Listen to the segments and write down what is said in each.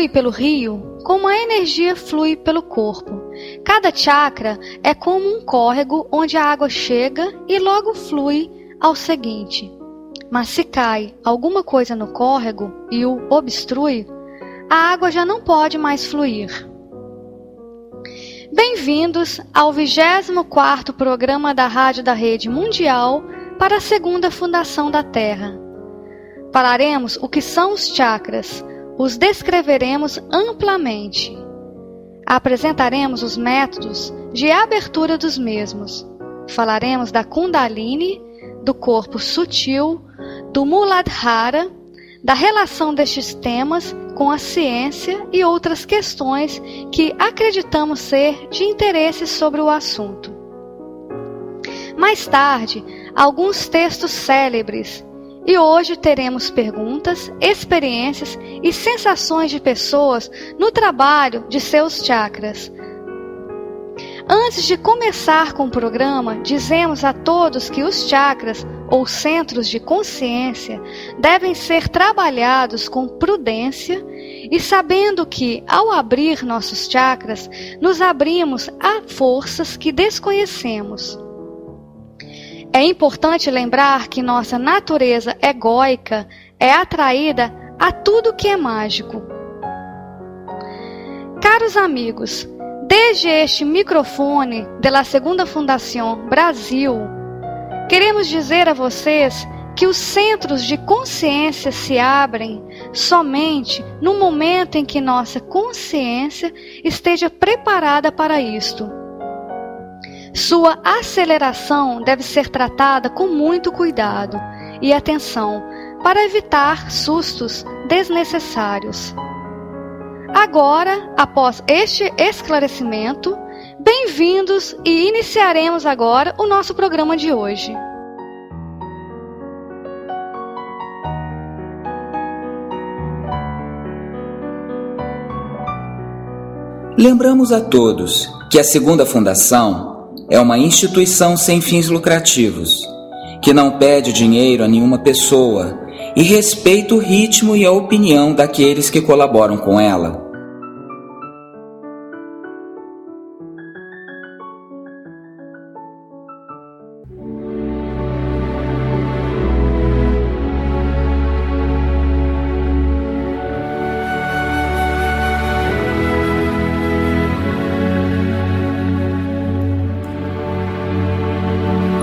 Flui pelo rio como a energia flui pelo corpo. Cada chakra é como um córrego onde a água chega e logo flui ao seguinte. Mas se cai alguma coisa no córrego e o obstrui, a água já não pode mais fluir. Bem-vindos ao 24º programa da Rádio da Rede Mundial para a Segunda Fundação da Terra. Falaremos o que são os chakras, os descreveremos amplamente. Apresentaremos os métodos de abertura dos mesmos. Falaremos da Kundalini, do corpo sutil, do Muladhara, da relação destes temas com a ciência e outras questões que acreditamos ser de interesse sobre o assunto. Mais tarde, alguns textos célebres e hoje teremos perguntas, experiências e sensações de pessoas no trabalho de seus chakras. Antes de começar com o programa, dizemos a todos que os chakras, ou centros de consciência, devem ser trabalhados com prudência e sabendo que, ao abrir nossos chakras, nos abrimos a forças que desconhecemos. É importante lembrar que nossa natureza egóica é atraída a tudo que é mágico. Caros amigos, desde este microfone da Segunda Fundação Brasil, queremos dizer a vocês que os centros de consciência se abrem somente no momento em que nossa consciência esteja preparada para isto. Sua aceleração deve ser tratada com muito cuidado e atenção para evitar sustos desnecessários. Agora, após este esclarecimento, bem-vindos e iniciaremos agora o nosso programa de hoje. Lembramos a todos que a segunda fundação é uma instituição sem fins lucrativos, que não pede dinheiro a nenhuma pessoa e respeita o ritmo e a opinião daqueles que colaboram com ela.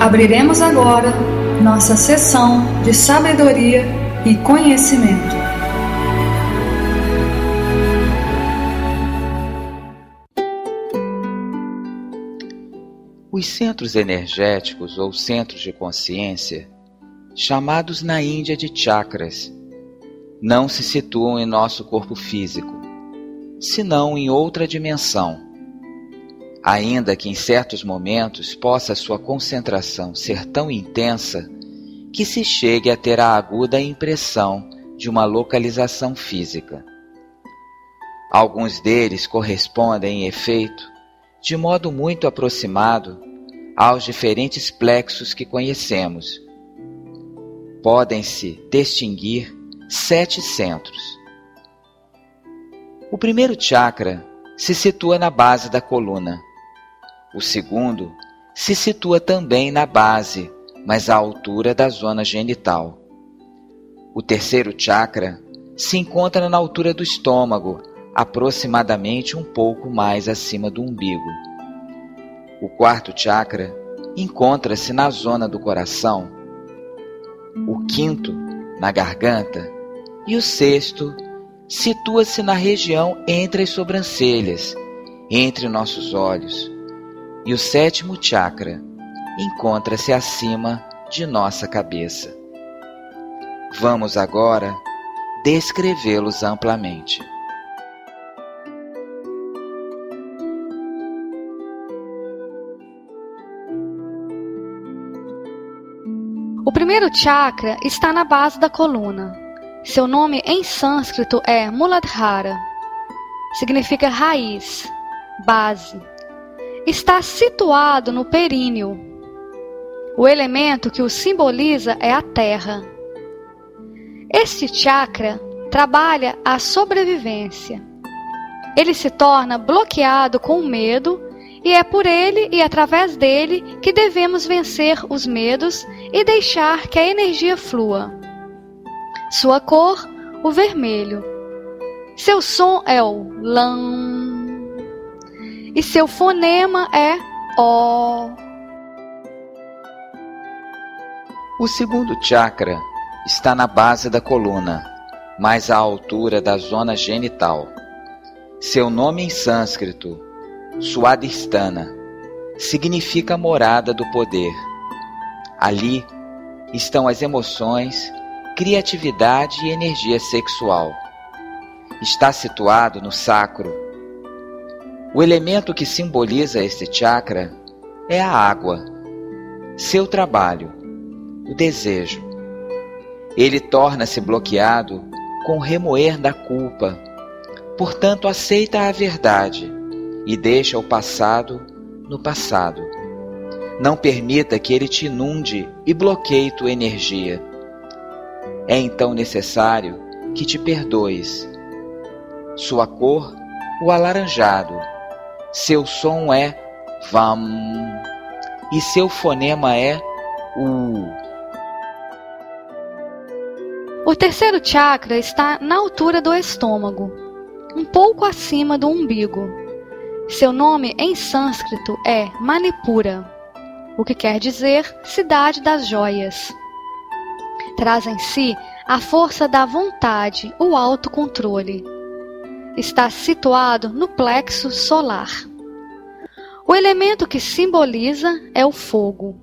Abriremos agora nossa sessão de sabedoria e conhecimento. Os centros energéticos ou centros de consciência, chamados na Índia de chakras, não se situam em nosso corpo físico, senão em outra dimensão Ainda que em certos momentos possa sua concentração ser tão intensa que se chegue a ter a aguda impressão de uma localização física. Alguns deles correspondem, em efeito, de modo muito aproximado aos diferentes plexos que conhecemos. Podem-se distinguir sete centros. O primeiro chakra se situa na base da coluna. O segundo se situa também na base, mas à altura da zona genital. O terceiro chakra se encontra na altura do estômago, aproximadamente um pouco mais acima do umbigo. O quarto chakra encontra-se na zona do coração. O quinto, na garganta, e o sexto situa-se na região entre as sobrancelhas, entre nossos olhos. E o sétimo chakra encontra-se acima de nossa cabeça. Vamos agora descrevê-los amplamente. O primeiro chakra está na base da coluna. Seu nome em sânscrito é Muladhara. Significa raiz, base. Está situado no períneo. O elemento que o simboliza é a terra. Este chakra trabalha a sobrevivência. Ele se torna bloqueado com o medo e é por ele e através dele que devemos vencer os medos e deixar que a energia flua. Sua cor, o vermelho. Seu som é o lam. E seu fonema é o. O segundo chakra está na base da coluna, mais à altura da zona genital. Seu nome em sânscrito, Swadhisthana, significa morada do poder. Ali estão as emoções, criatividade e energia sexual. Está situado no sacro. O elemento que simboliza este chakra é a água. Seu trabalho, o desejo. Ele torna-se bloqueado com o remoer da culpa. Portanto, aceita a verdade e deixa o passado no passado. Não permita que ele te inunde e bloqueie tua energia. É então necessário que te perdoes. Sua cor, o alaranjado. Seu som é vam e seu fonema é u. O terceiro chakra está na altura do estômago, um pouco acima do umbigo. Seu nome em sânscrito é Manipura, o que quer dizer cidade das joias traz em si a força da vontade, o autocontrole. Está situado no plexo solar. O elemento que simboliza é o fogo.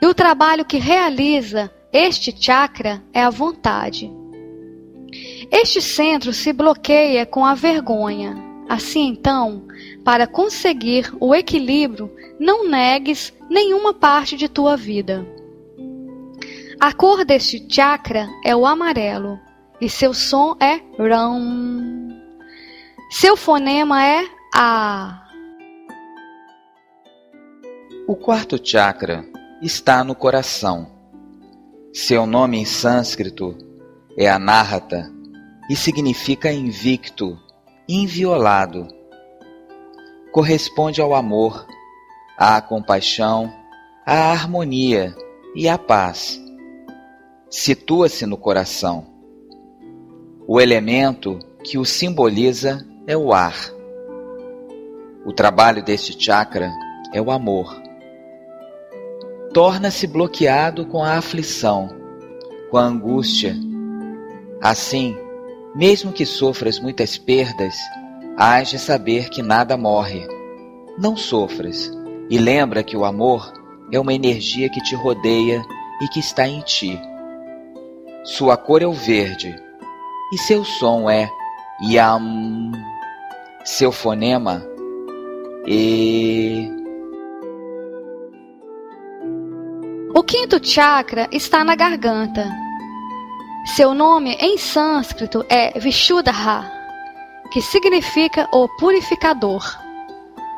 E o trabalho que realiza este chakra é a vontade. Este centro se bloqueia com a vergonha. Assim então, para conseguir o equilíbrio, não negues nenhuma parte de tua vida. A cor deste chakra é o amarelo e seu som é ram. Seu fonema é a. O quarto chakra está no coração. Seu nome em sânscrito é Anahata e significa invicto, inviolado. Corresponde ao amor, à compaixão, à harmonia e à paz situa-se no coração. O elemento que o simboliza é o ar. O trabalho deste chakra é o amor. Torna-se bloqueado com a aflição, com a angústia. Assim, mesmo que sofras muitas perdas, hás de saber que nada morre. Não sofras, E lembra que o amor é uma energia que te rodeia e que está em ti. Sua cor é o verde e seu som é yam. Seu fonema e O quinto chakra está na garganta. Seu nome em sânscrito é Vishuddha, que significa o purificador.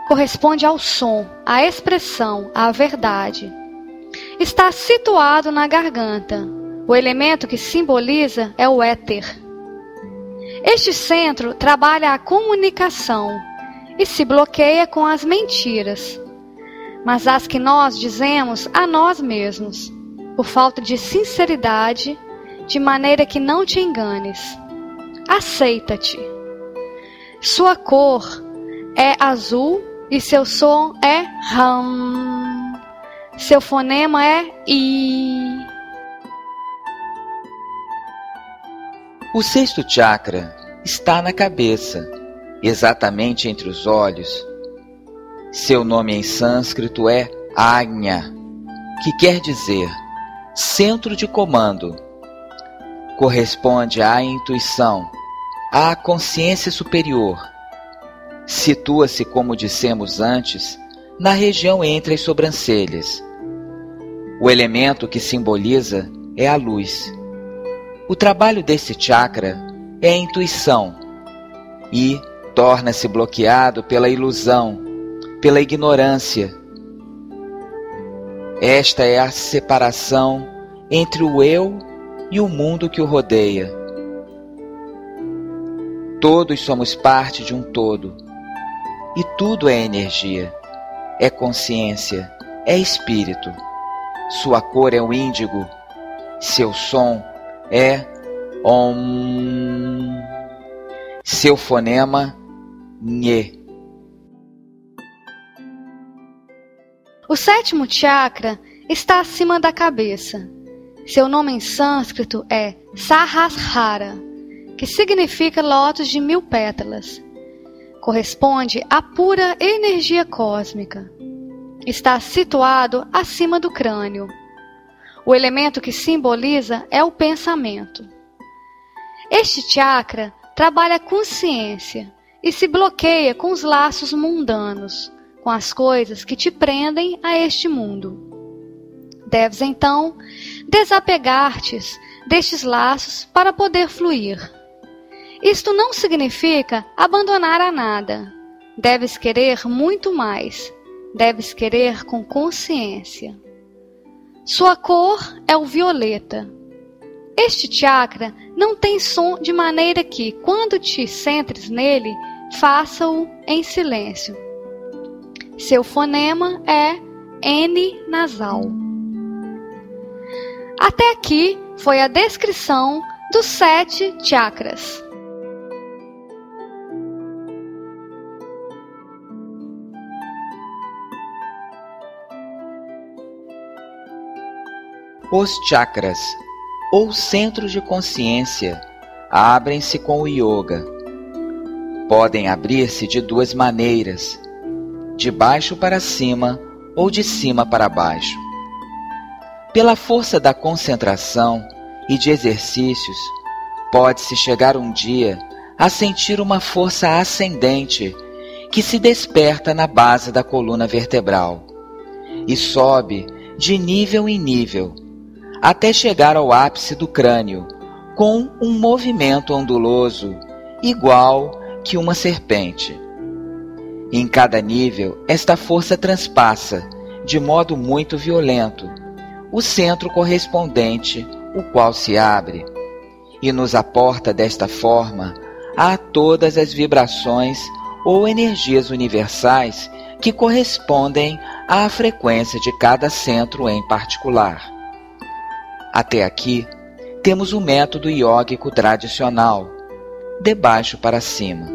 Corresponde ao som, à expressão, à verdade. Está situado na garganta. O elemento que simboliza é o éter. Este centro trabalha a comunicação e se bloqueia com as mentiras, mas as que nós dizemos a nós mesmos, por falta de sinceridade, de maneira que não te enganes. Aceita-te. Sua cor é azul e seu som é ram. Seu fonema é i. O sexto chakra está na cabeça, exatamente entre os olhos. Seu nome em sânscrito é Agnya, que quer dizer centro de comando. Corresponde à intuição à consciência superior. Situa-se, como dissemos antes, na região entre as sobrancelhas. O elemento que simboliza é a luz. O trabalho desse chakra é a intuição e torna-se bloqueado pela ilusão, pela ignorância. Esta é a separação entre o eu e o mundo que o rodeia. Todos somos parte de um todo. E tudo é energia, é consciência, é espírito. Sua cor é o índigo, seu som é Om. Seu fonema Nhe. O sétimo chakra está acima da cabeça. Seu nome em sânscrito é Sahasrara que significa lótus de mil pétalas. Corresponde à pura energia cósmica. Está situado acima do crânio. O elemento que simboliza é o pensamento. Este chakra trabalha a consciência e se bloqueia com os laços mundanos, com as coisas que te prendem a este mundo. Deves então desapegar-te destes laços para poder fluir. Isto não significa abandonar a nada. Deves querer muito mais. Deves querer com consciência. Sua cor é o violeta. Este chakra não tem som de maneira que, quando te centres nele, faça-o em silêncio. Seu fonema é N nasal. Até aqui foi a descrição dos sete chakras. Os chakras, ou centros de consciência, abrem-se com o yoga. Podem abrir-se de duas maneiras, de baixo para cima ou de cima para baixo. Pela força da concentração e de exercícios, pode-se chegar um dia a sentir uma força ascendente que se desperta na base da coluna vertebral e sobe de nível em nível até chegar ao ápice do crânio, com um movimento onduloso, igual que uma serpente. Em cada nível, esta força transpassa, de modo muito violento, o centro correspondente, o qual se abre, e nos aporta desta forma a todas as vibrações ou energias universais que correspondem à frequência de cada centro em particular. Até aqui, temos o método iógico tradicional, de baixo para cima.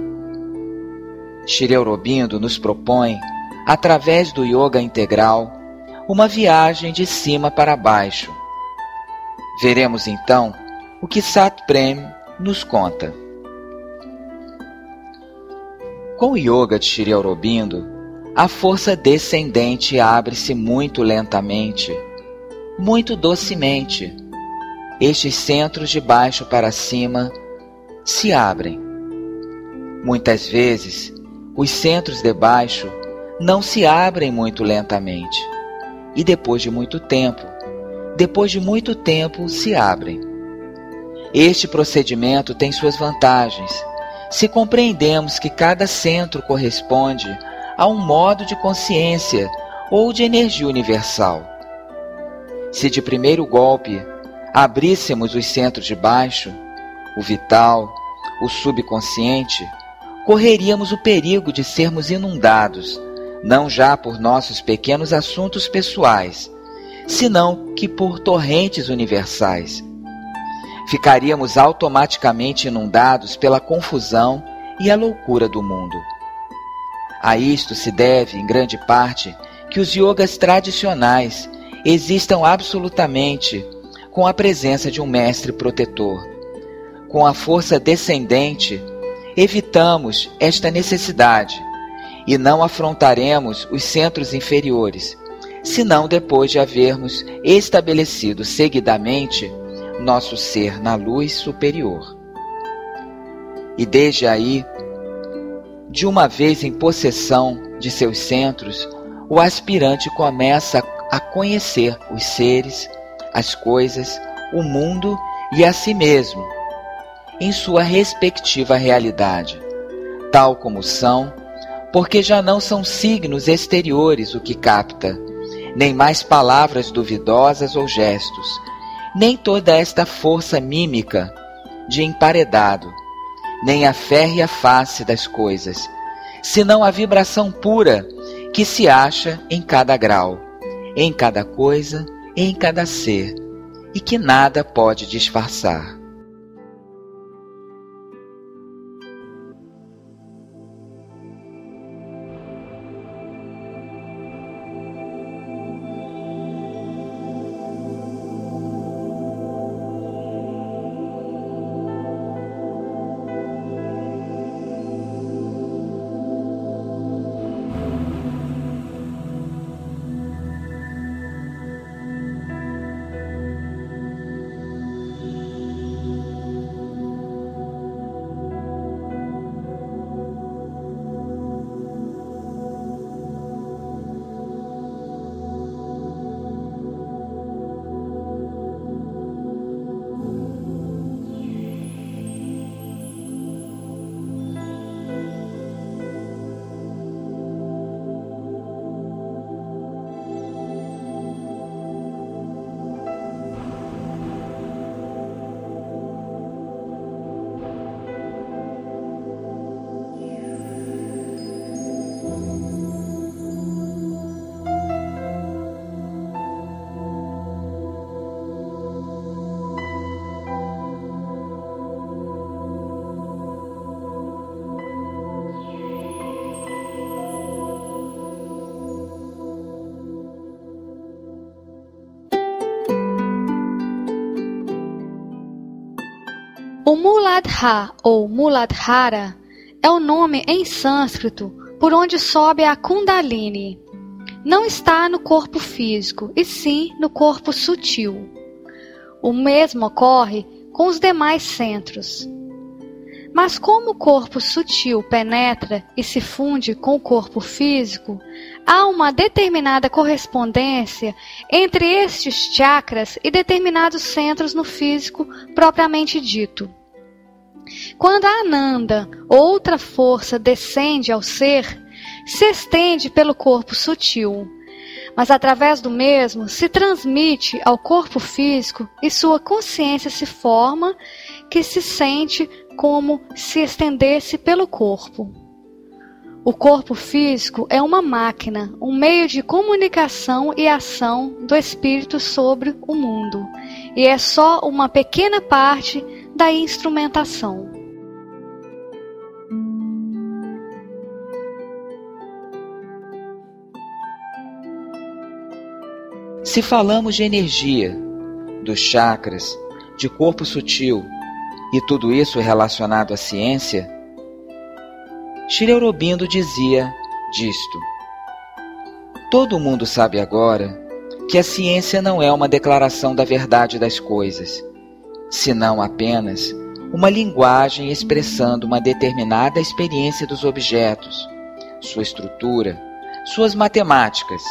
Shri Aurobindo nos propõe, através do yoga integral, uma viagem de cima para baixo. Veremos então o que Sat Prem nos conta. Com o yoga de Shri Aurobindo, a força descendente abre-se muito lentamente, muito docemente. Estes centros de baixo para cima se abrem. Muitas vezes, os centros de baixo não se abrem muito lentamente. E depois de muito tempo, depois de muito tempo se abrem. Este procedimento tem suas vantagens, se compreendemos que cada centro corresponde a um modo de consciência ou de energia universal. Se de primeiro golpe abríssemos os centros de baixo, o vital, o subconsciente, correríamos o perigo de sermos inundados, não já por nossos pequenos assuntos pessoais, senão que por torrentes universais. Ficaríamos automaticamente inundados pela confusão e a loucura do mundo. A isto se deve, em grande parte, que os yogas tradicionais existam absolutamente com a presença de um mestre protetor. Com a força descendente, evitamos esta necessidade e não afrontaremos os centros inferiores, senão depois de havermos estabelecido seguidamente nosso ser na luz superior. E desde aí, de uma vez em possessão de seus centros, o aspirante começa a conhecer os seres, as coisas, o mundo e a si mesmo em sua respectiva realidade, tal como são, porque já não são signos exteriores o que capta, nem mais palavras duvidosas ou gestos, nem toda esta força mímica de emparedado, nem a férrea face das coisas, senão a vibração pura que se acha em cada grau, em cada coisa, em cada ser, e que nada pode disfarçar. Muladhara ou Muladhara é o nome em sânscrito por onde sobe a Kundalini. Não está no corpo físico, e sim no corpo sutil. O mesmo ocorre com os demais centros. Mas como o corpo sutil penetra e se funde com o corpo físico, há uma determinada correspondência entre estes chakras e determinados centros no físico propriamente dito. Quando a Ananda, outra força, descende ao ser, se estende pelo corpo sutil, mas através do mesmo se transmite ao corpo físico e sua consciência se forma, que se sente como se estendesse pelo corpo. O corpo físico é uma máquina, um meio de comunicação e ação do espírito sobre o mundo, e é só uma pequena parte da instrumentação. Se falamos de energia, dos chakras, de corpo sutil e tudo isso relacionado à ciência, Shri Aurobindo dizia disto: Todo mundo sabe agora que a ciência não é uma declaração da verdade das coisas, senão apenas uma linguagem expressando uma determinada experiência dos objetos, sua estrutura, suas matemáticas,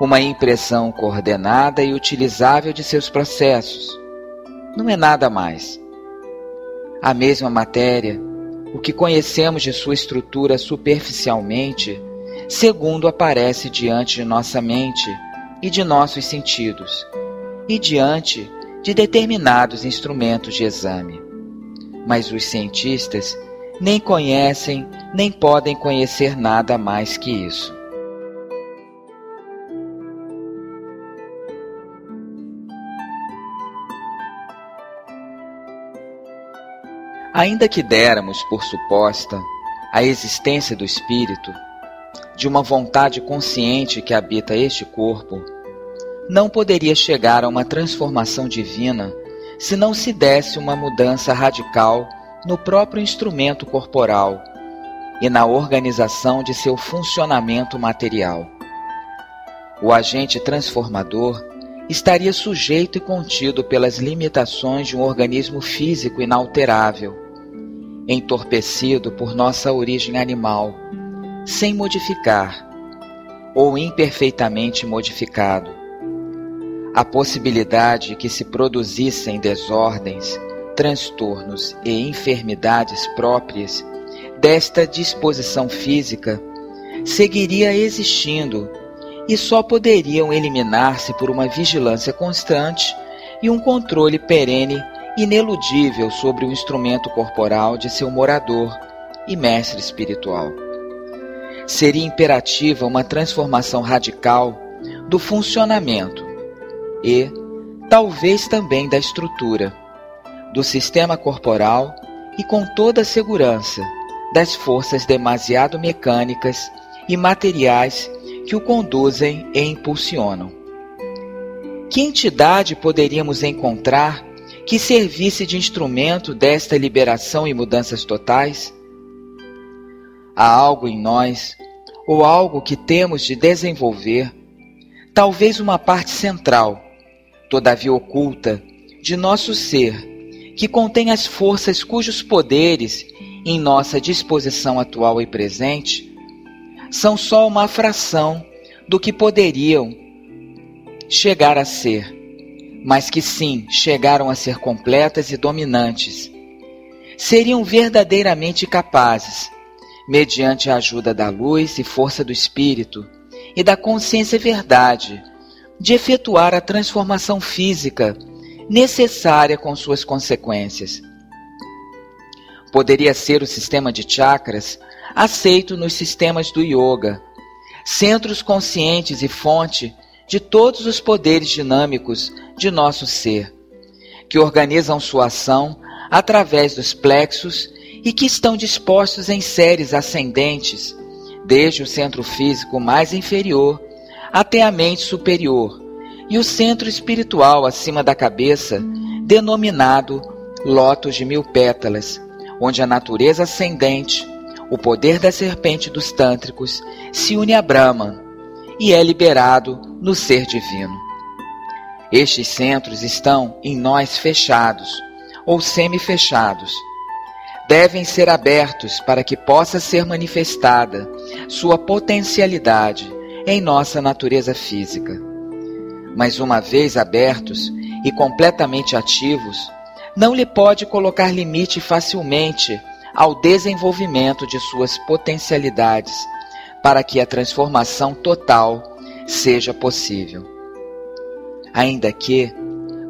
uma impressão coordenada e utilizável de seus processos. Não é nada mais. A mesma matéria, o que conhecemos de sua estrutura superficialmente, segundo aparece diante de nossa mente e de nossos sentidos, e diante de determinados instrumentos de exame. Mas os cientistas nem conhecem nem podem conhecer nada mais que isso. Ainda que déramos por suposta a existência do espírito, de uma vontade consciente que habita este corpo, não poderia chegar a uma transformação divina se não se desse uma mudança radical no próprio instrumento corporal e na organização de seu funcionamento material. O agente transformador estaria sujeito e contido pelas limitações de um organismo físico inalterável, entorpecido por nossa origem animal, sem modificar, ou imperfeitamente modificado. A possibilidade que se produzissem desordens, transtornos e enfermidades próprias desta disposição física seguiria existindo e só poderiam eliminar-se por uma vigilância constante e um controle perene ineludível sobre o instrumento corporal de seu morador e mestre espiritual. Seria imperativa uma transformação radical do funcionamento e, talvez também da estrutura, do sistema corporal e com toda a segurança das forças demasiado mecânicas e materiais que o conduzem e impulsionam. Que entidade poderíamos encontrar que servisse de instrumento desta liberação e mudanças totais? Há algo em nós, ou algo que temos de desenvolver, talvez uma parte central, todavia oculta, de nosso ser, que contém as forças cujos poderes, em nossa disposição atual e presente, são só uma fração do que poderiam chegar a ser mas que sim chegaram a ser completas e dominantes, seriam verdadeiramente capazes, mediante a ajuda da luz e força do espírito e da consciência verdade, de efetuar a transformação física necessária com suas consequências. Poderia ser o sistema de chakras aceito nos sistemas do yoga, centros conscientes e fonte de todos os poderes dinâmicos de nosso ser, que organizam sua ação através dos plexos e que estão dispostos em séries ascendentes, desde o centro físico mais inferior até a mente superior, e o centro espiritual acima da cabeça, denominado Lótus de Mil Pétalas, onde a natureza ascendente, o poder da serpente dos tântricos, se une a Brahman e é liberado no ser divino. Estes centros estão em nós fechados ou semi-fechados. Devem ser abertos para que possa ser manifestada sua potencialidade em nossa natureza física. Mas uma vez abertos e completamente ativos, não lhe pode colocar limite facilmente ao desenvolvimento de suas potencialidades para que a transformação total seja possível. Ainda que,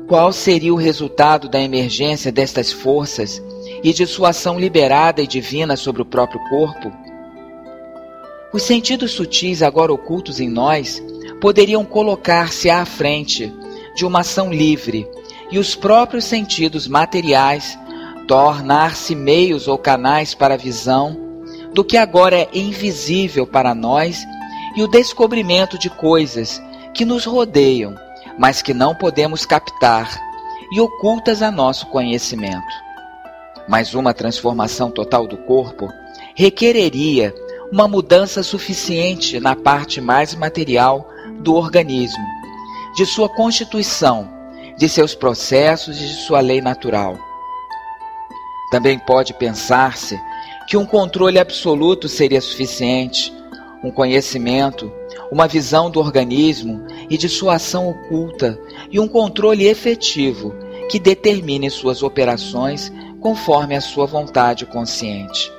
qual seria o resultado da emergência destas forças e de sua ação liberada e divina sobre o próprio corpo? Os sentidos sutis agora ocultos em nós poderiam colocar-se à frente de uma ação livre e os próprios sentidos materiais tornar-se meios ou canais para a visão do que agora é invisível para nós e o descobrimento de coisas que nos rodeiam, mas que não podemos captar e ocultas a nosso conhecimento. Mas uma transformação total do corpo requereria uma mudança suficiente na parte mais material do organismo, de sua constituição, de seus processos e de sua lei natural. Também pode pensar-se que um controle absoluto seria suficiente, um conhecimento, uma visão do organismo e de sua ação oculta e um controle efetivo que determine suas operações conforme a sua vontade consciente.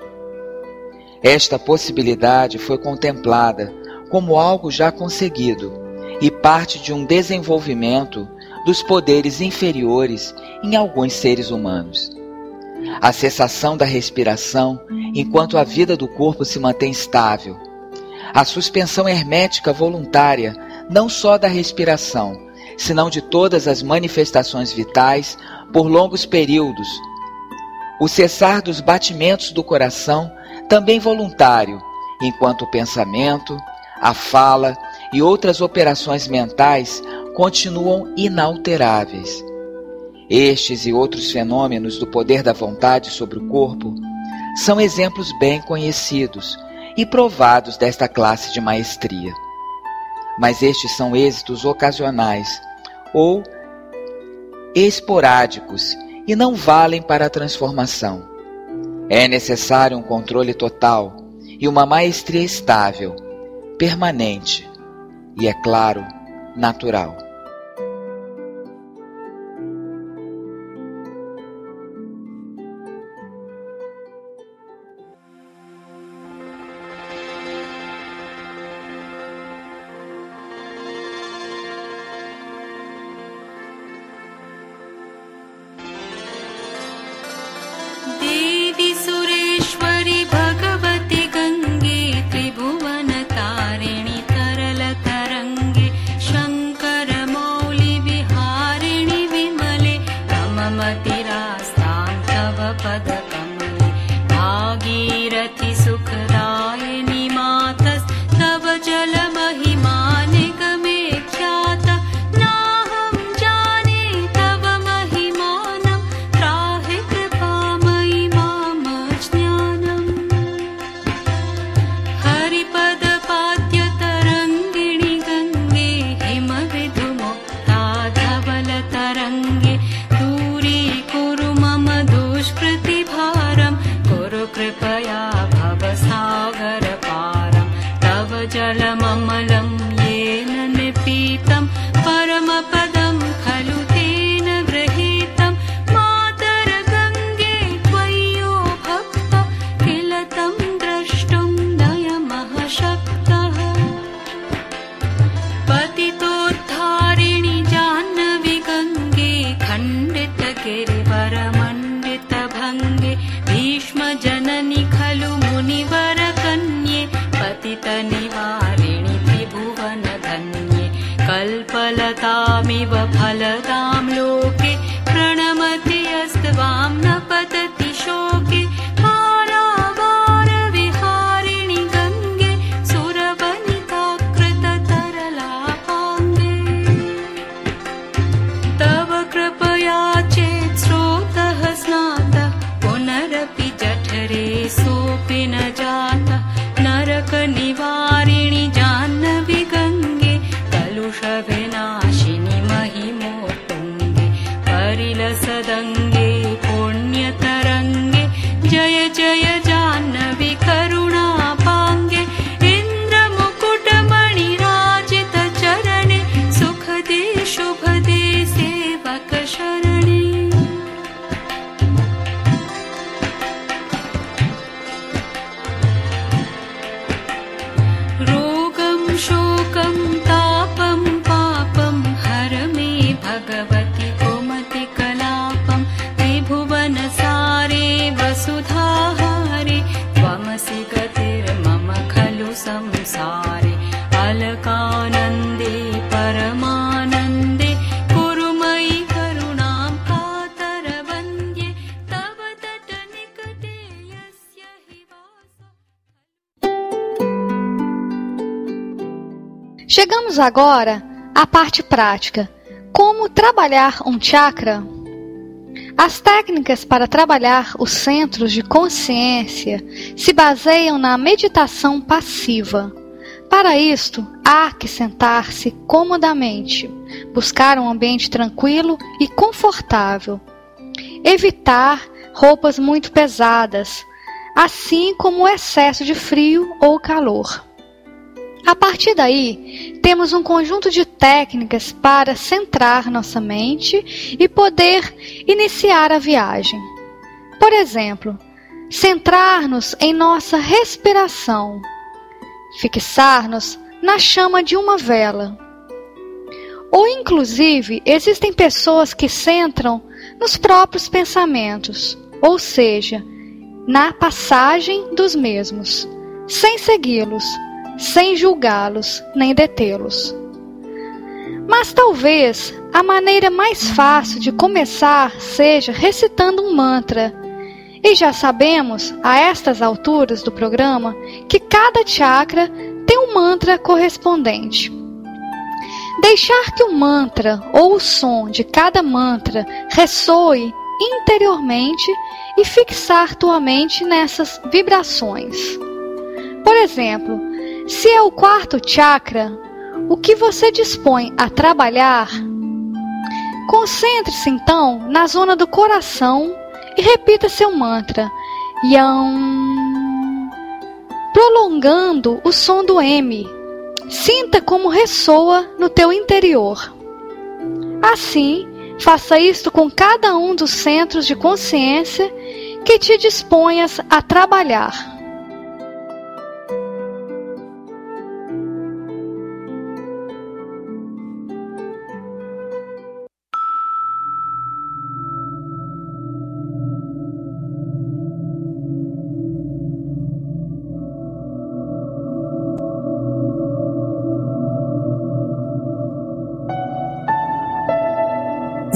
Esta possibilidade foi contemplada como algo já conseguido e parte de um desenvolvimento dos poderes inferiores em alguns seres humanos. A cessação da respiração enquanto a vida do corpo se mantém estável. A suspensão hermética voluntária não só da respiração, senão de todas as manifestações vitais por longos períodos. O cessar dos batimentos do coração também voluntário, enquanto o pensamento, a fala e outras operações mentais continuam inalteráveis. Estes e outros fenômenos do poder da vontade sobre o corpo são exemplos bem conhecidos e provados desta classe de maestria. Mas estes são êxitos ocasionais ou esporádicos e não valem para a transformação. É necessário um controle total e uma maestria estável, permanente e, é claro, natural. Agora à parte prática. Como trabalhar um chakra? As técnicas para trabalhar os centros de consciência se baseiam na meditação passiva. Para isto, há que sentar-se comodamente, buscar um ambiente tranquilo e confortável, evitar roupas muito pesadas, assim como o excesso de frio ou calor. A partir daí, temos um conjunto de técnicas para centrar nossa mente e poder iniciar a viagem. Por exemplo, centrar-nos em nossa respiração, fixar-nos na chama de uma vela. Ou, inclusive, existem pessoas que centram nos próprios pensamentos, ou seja, na passagem dos mesmos, sem segui-los sem julgá-los nem detê-los. Mas talvez a maneira mais fácil de começar seja recitando um mantra. E já sabemos, a estas alturas do programa, que cada chakra tem um mantra correspondente. Deixar que o mantra ou o som de cada mantra ressoe interiormente e fixar tua mente nessas vibrações. Por exemplo, se é o quarto chakra, o que você dispõe a trabalhar, concentre-se então na zona do coração e repita seu mantra Yam, prolongando o som do M. Sinta como ressoa no teu interior. Assim, faça isto com cada um dos centros de consciência que te disponhas a trabalhar.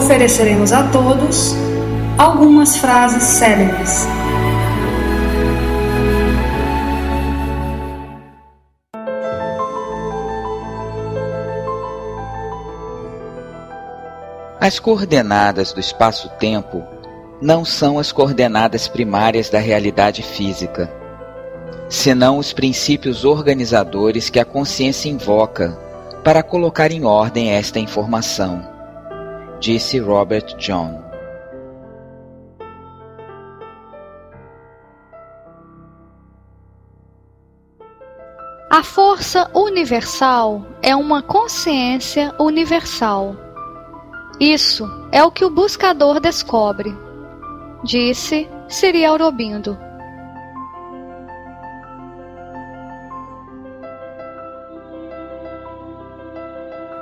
ofereceremos a todos algumas frases célebres. As coordenadas do espaço-tempo não são as coordenadas primárias da realidade física, senão os princípios organizadores que a consciência invoca para colocar em ordem esta informação, disse Robert John. A força universal é uma consciência universal. Isso é o que o buscador descobre, disse Siri Aurobindo.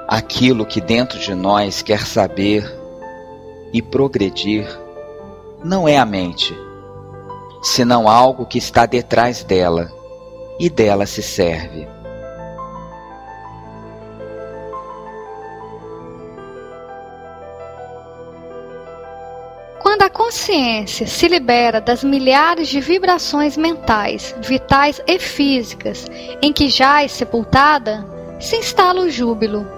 Aquilo que dentro de nós quer saber e progredir não é a mente, senão algo que está detrás dela e dela se serve. Quando a consciência se libera das milhares de vibrações mentais, vitais e físicas em que jaz sepultada, se instala o júbilo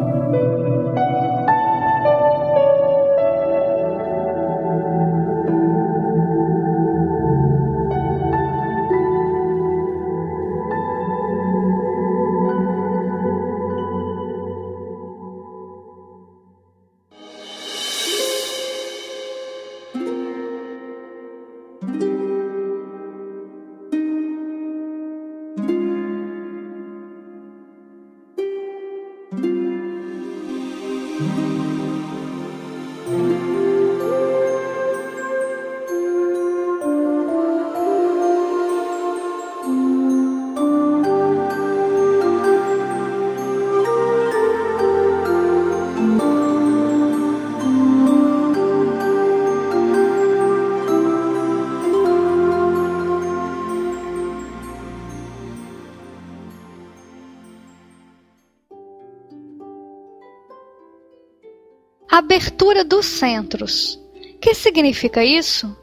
Abertura dos centros. Que significa isso?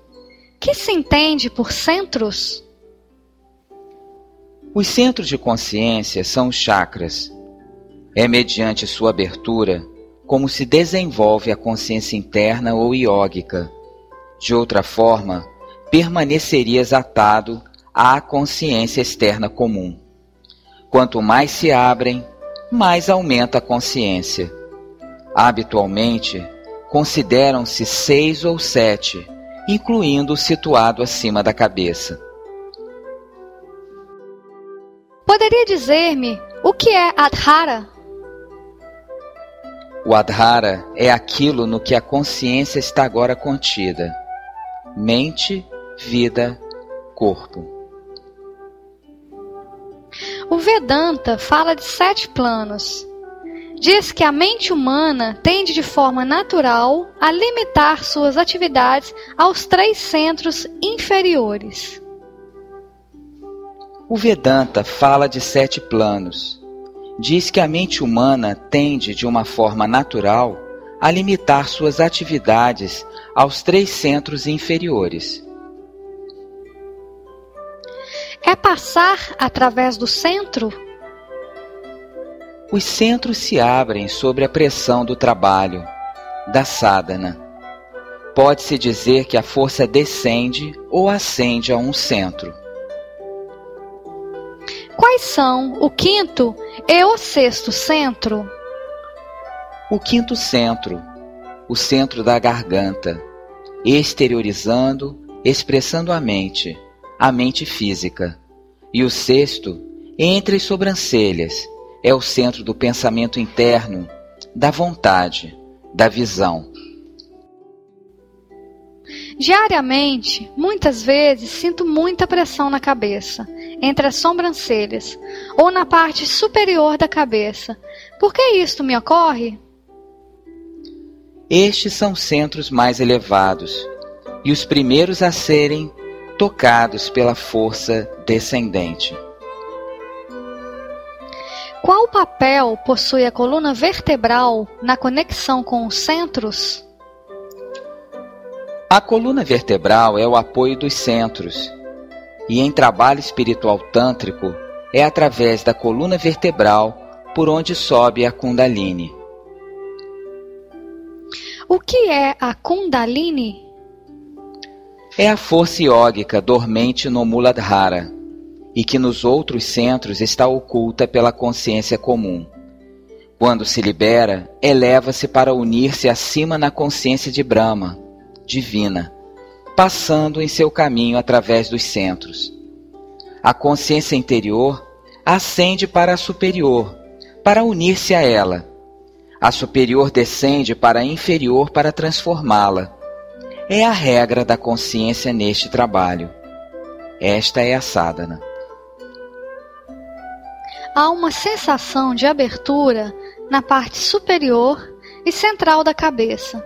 Que se entende por centros? Os centros de consciência são os chakras. É mediante sua abertura como se desenvolve a consciência interna ou iógica. De outra forma, permanecerias atado à consciência externa comum. Quanto mais se abrem, mais aumenta a consciência. Habitualmente, consideram-se seis ou sete, incluindo o situado acima da cabeça. Poderia dizer-me o que é Adhara? O Adhara é aquilo no que a consciência está agora contida: mente, vida, corpo. O Vedanta fala de sete planos, diz que a mente humana tende de forma natural a limitar suas atividades aos três centros inferiores. O Vedanta fala de sete planos. Diz que a mente humana tende de uma forma natural a limitar suas atividades aos três centros inferiores. É passar através do centro os centros se abrem sobre a pressão do trabalho, da sadhana. Pode-se dizer que a força descende ou ascende a um centro. Quais são o quinto e o sexto centro? O quinto centro, o centro da garganta. exteriorizando, expressando a mente, a mente física. E o sexto, entre as sobrancelhas, é o centro do pensamento interno, da vontade, da visão. Diariamente, muitas vezes sinto muita pressão na cabeça, entre as sobrancelhas, ou na parte superior da cabeça. Por que isto me ocorre? Estes são centros mais elevados e os primeiros a serem tocados pela força descendente. Qual papel possui a coluna vertebral na conexão com os centros? A coluna vertebral é o apoio dos centros, e em trabalho espiritual tântrico é através da coluna vertebral por onde sobe a Kundalini. O que é a Kundalini? É a força iógica dormente no Muladhara e que nos outros centros está oculta pela consciência comum. Quando se libera, eleva-se para unir-se acima na consciência de Brahma, divina, passando em seu caminho através dos centros. A consciência interior ascende para a superior, para unir-se a ela a superior descende para a inferior para transformá-la. É a regra da consciência neste trabalho. Esta é a sadhana. Há uma sensação de abertura na parte superior e central da cabeça.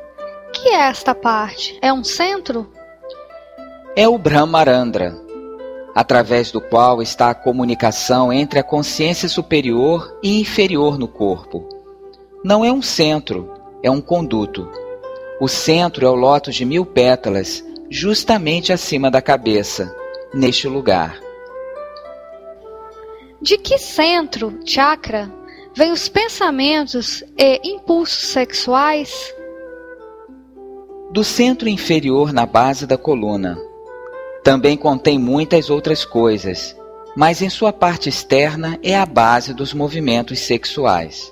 Que é esta parte? É um centro? É o Brahmarandra, através do qual está a comunicação entre a consciência superior e inferior no corpo não é um centro, é um conduto. O centro é o lótus de mil pétalas, justamente acima da cabeça, neste lugar. De que centro, chakra, vêm os pensamentos e impulsos sexuais? Do centro inferior na base da coluna. Também contém muitas outras coisas, mas em sua parte externa é a base dos movimentos sexuais.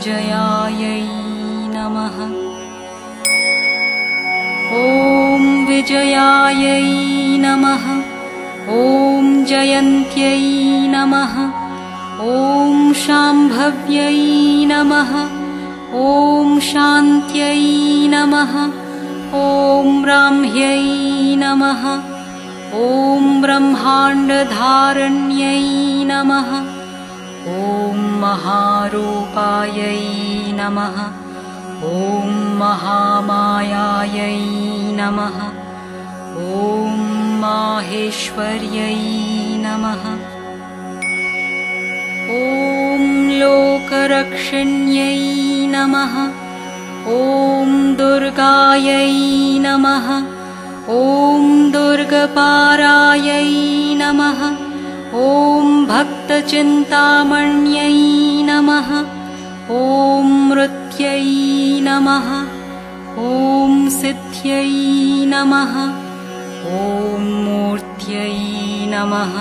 विजयायै नमः। ॐ विजयायै नमः। ॐ जयन्त्यै नमः। ॐ शाम्भव्यै नमः। ॐ शान्त्यै नमः। ॐ ब्राह्म्यै नमः। ॐ ब्रह्माण्डधारण्यै नमः। ॐ महारूपायै नमः। ॐ महामायायै नमः। ॐ माहेश्वर्यै नमः। ॐ लोकरक्षिण्यै नमः। ॐ दुर्गायै नमः। ॐ दुर्गपारायै नमः ॐ भक्तचिन्तामण्यै नमः। ॐ मृत्यै नमः। ॐ सिद्ध्यै नमः। ॐ मूर्त्यै नमः।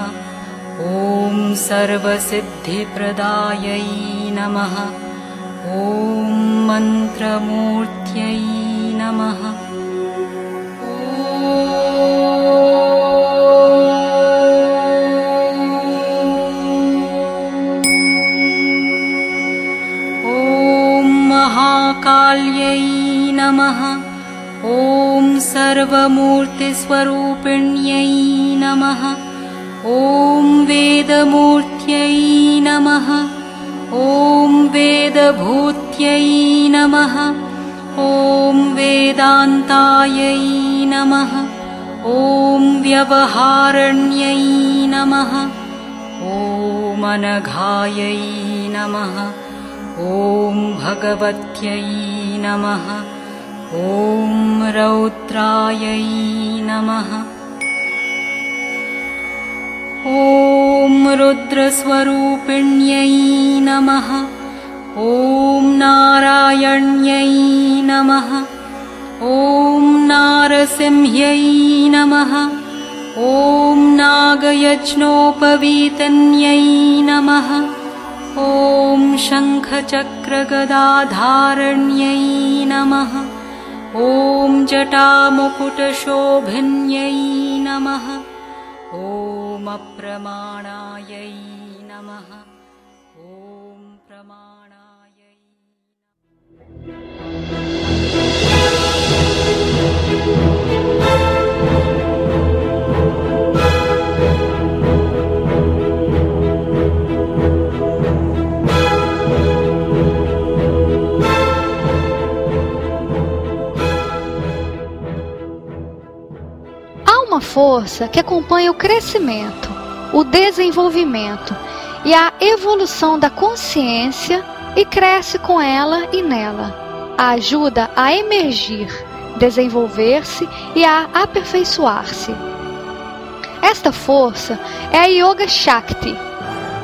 ॐ सर्वसिद्धिप्रदायै नमः। ॐ मन्त्रमूर्त्यै नमः महाकाल्यै नमः। ॐ सर्वमूर्तिस्वरूपिण्यै नमः। ॐ वेदमूर्त्यै नमः। ॐ वेदभूत्यै नमः। ॐ वेदान्तायै नमः। ॐ व्यवहारण्यै नमः। ॐ अनघायै नमः ॐ भगवत्यै नमः। ॐ रौद्रायै नमः। ॐ रुद्रस्वरूपिण्यै नमः। ॐ नारायण्यै नमः। ॐ नारसिंह्यै नमः। ॐ नागयज्ञोपवीतन्यै नमः ॐ शङ्खचक्रगदाधारण्यै नमः। ॐ जटामुकुटशोभिन्यै नमः। ॐ अप्रमाणायै uma força que acompanha o crescimento, o desenvolvimento e a evolução da consciência e cresce com ela e nela. A ajuda a emergir, desenvolver-se e a aperfeiçoar-se. Esta força é a Yoga Shakti,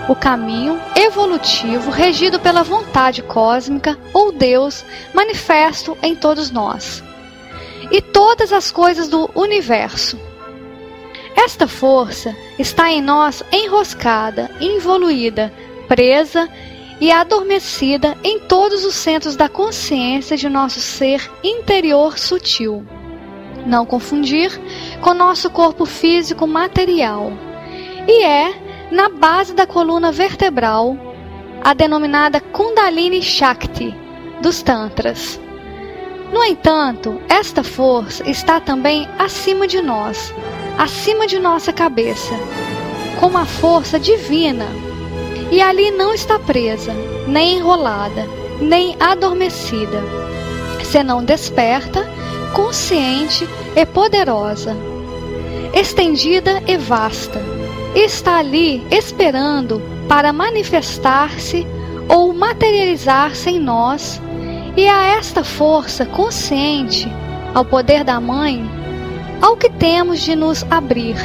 o caminho evolutivo regido pela vontade cósmica ou Deus manifesto em todos nós e todas as coisas do universo. Esta força está em nós enroscada, involuída, presa e adormecida em todos os centros da consciência de nosso ser interior sutil. Não confundir com nosso corpo físico material. E é na base da coluna vertebral, a denominada Kundalini Shakti dos Tantras. No entanto, esta força está também acima de nós, acima de nossa cabeça, como a força divina. E ali não está presa, nem enrolada, nem adormecida, senão desperta, consciente e poderosa, estendida e vasta. Está ali esperando para manifestar-se ou materializar-se em nós e a esta força consciente, ao poder da Mãe, ao que temos de nos abrir,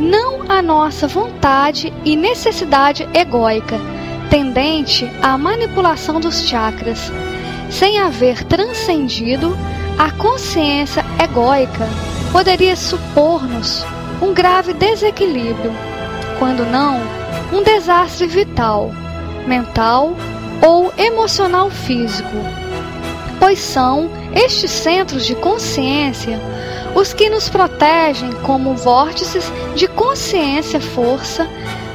não à nossa vontade e necessidade egóica, tendente à manipulação dos chakras, sem haver transcendido a consciência egóica, poderia supor-nos um grave desequilíbrio, quando não, um desastre vital, mental ou emocional físico pois são estes centros de consciência os que nos protegem como vórtices de consciência-força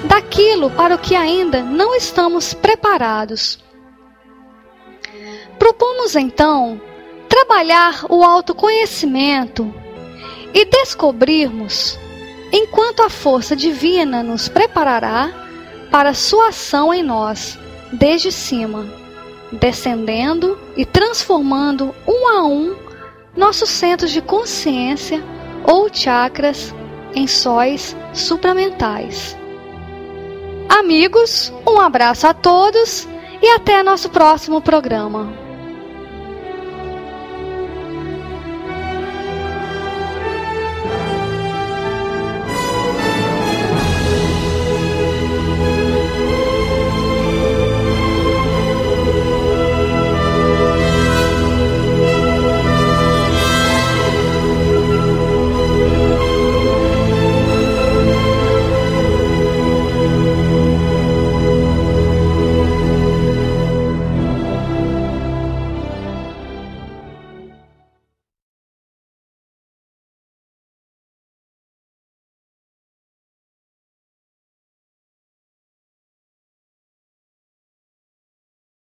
daquilo para o que ainda não estamos preparados. Propomos então trabalhar o autoconhecimento e descobrirmos enquanto a força divina nos preparará para sua ação em nós, desde cima, descendendo e transformando um a um nossos centros de consciência ou chakras em sóis supramentais. Amigos, um abraço a todos e até nosso próximo programa.